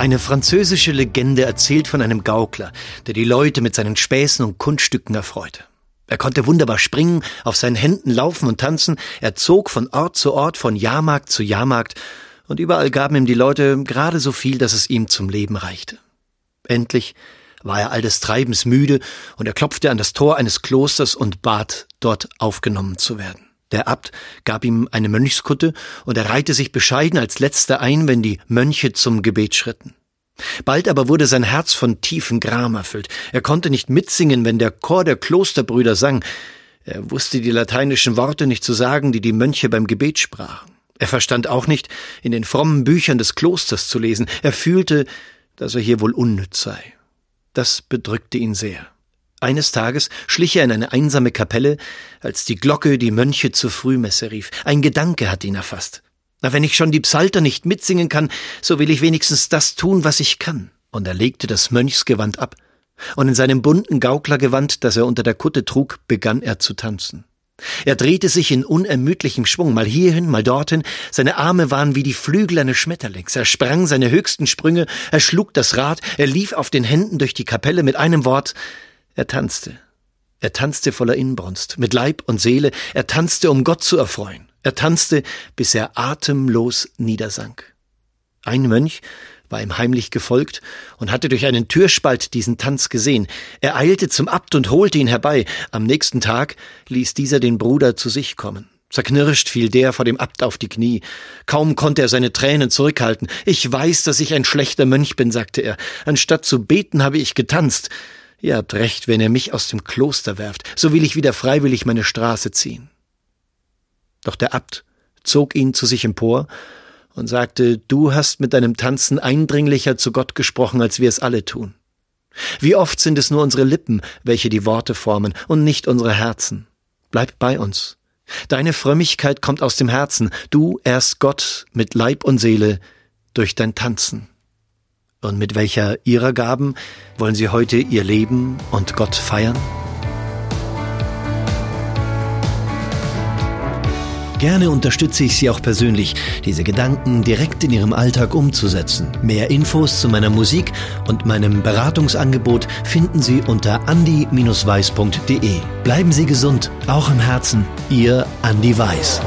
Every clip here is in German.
Eine französische Legende erzählt von einem Gaukler, der die Leute mit seinen Späßen und Kunststücken erfreute. Er konnte wunderbar springen, auf seinen Händen laufen und tanzen, er zog von Ort zu Ort, von Jahrmarkt zu Jahrmarkt, und überall gaben ihm die Leute gerade so viel, dass es ihm zum Leben reichte. Endlich war er all des Treibens müde, und er klopfte an das Tor eines Klosters und bat, dort aufgenommen zu werden. Der Abt gab ihm eine Mönchskutte, und er reihte sich bescheiden als letzter ein, wenn die Mönche zum Gebet schritten. Bald aber wurde sein Herz von tiefen Gram erfüllt. Er konnte nicht mitsingen, wenn der Chor der Klosterbrüder sang. Er wusste die lateinischen Worte nicht zu sagen, die die Mönche beim Gebet sprachen. Er verstand auch nicht, in den frommen Büchern des Klosters zu lesen. Er fühlte, dass er hier wohl unnütz sei. Das bedrückte ihn sehr. Eines Tages schlich er in eine einsame Kapelle, als die Glocke die Mönche zur Frühmesse rief. Ein Gedanke hat ihn erfasst. Na, wenn ich schon die Psalter nicht mitsingen kann, so will ich wenigstens das tun, was ich kann. Und er legte das Mönchsgewand ab, und in seinem bunten Gauklergewand, das er unter der Kutte trug, begann er zu tanzen. Er drehte sich in unermüdlichem Schwung, mal hierhin, mal dorthin, seine Arme waren wie die Flügel eines Schmetterlings, er sprang seine höchsten Sprünge, er schlug das Rad, er lief auf den Händen durch die Kapelle mit einem Wort, er tanzte. Er tanzte voller Inbrunst, mit Leib und Seele, er tanzte, um Gott zu erfreuen. Er tanzte, bis er atemlos niedersank. Ein Mönch war ihm heimlich gefolgt und hatte durch einen Türspalt diesen Tanz gesehen. Er eilte zum Abt und holte ihn herbei. Am nächsten Tag ließ dieser den Bruder zu sich kommen. Zerknirscht fiel der vor dem Abt auf die Knie. Kaum konnte er seine Tränen zurückhalten. Ich weiß, dass ich ein schlechter Mönch bin, sagte er. Anstatt zu beten habe ich getanzt. Ihr habt recht, wenn ihr mich aus dem Kloster werft, so will ich wieder freiwillig meine Straße ziehen. Doch der Abt zog ihn zu sich empor und sagte, du hast mit deinem Tanzen eindringlicher zu Gott gesprochen, als wir es alle tun. Wie oft sind es nur unsere Lippen, welche die Worte formen, und nicht unsere Herzen. Bleib bei uns. Deine Frömmigkeit kommt aus dem Herzen, du ehrst Gott mit Leib und Seele durch dein Tanzen. Und mit welcher ihrer Gaben wollen Sie heute Ihr Leben und Gott feiern? Gerne unterstütze ich Sie auch persönlich, diese Gedanken direkt in Ihrem Alltag umzusetzen. Mehr Infos zu meiner Musik und meinem Beratungsangebot finden Sie unter andi-weiß.de. Bleiben Sie gesund, auch im Herzen. Ihr Andi Weiß.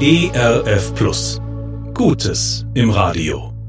ERF Plus. Gutes im Radio.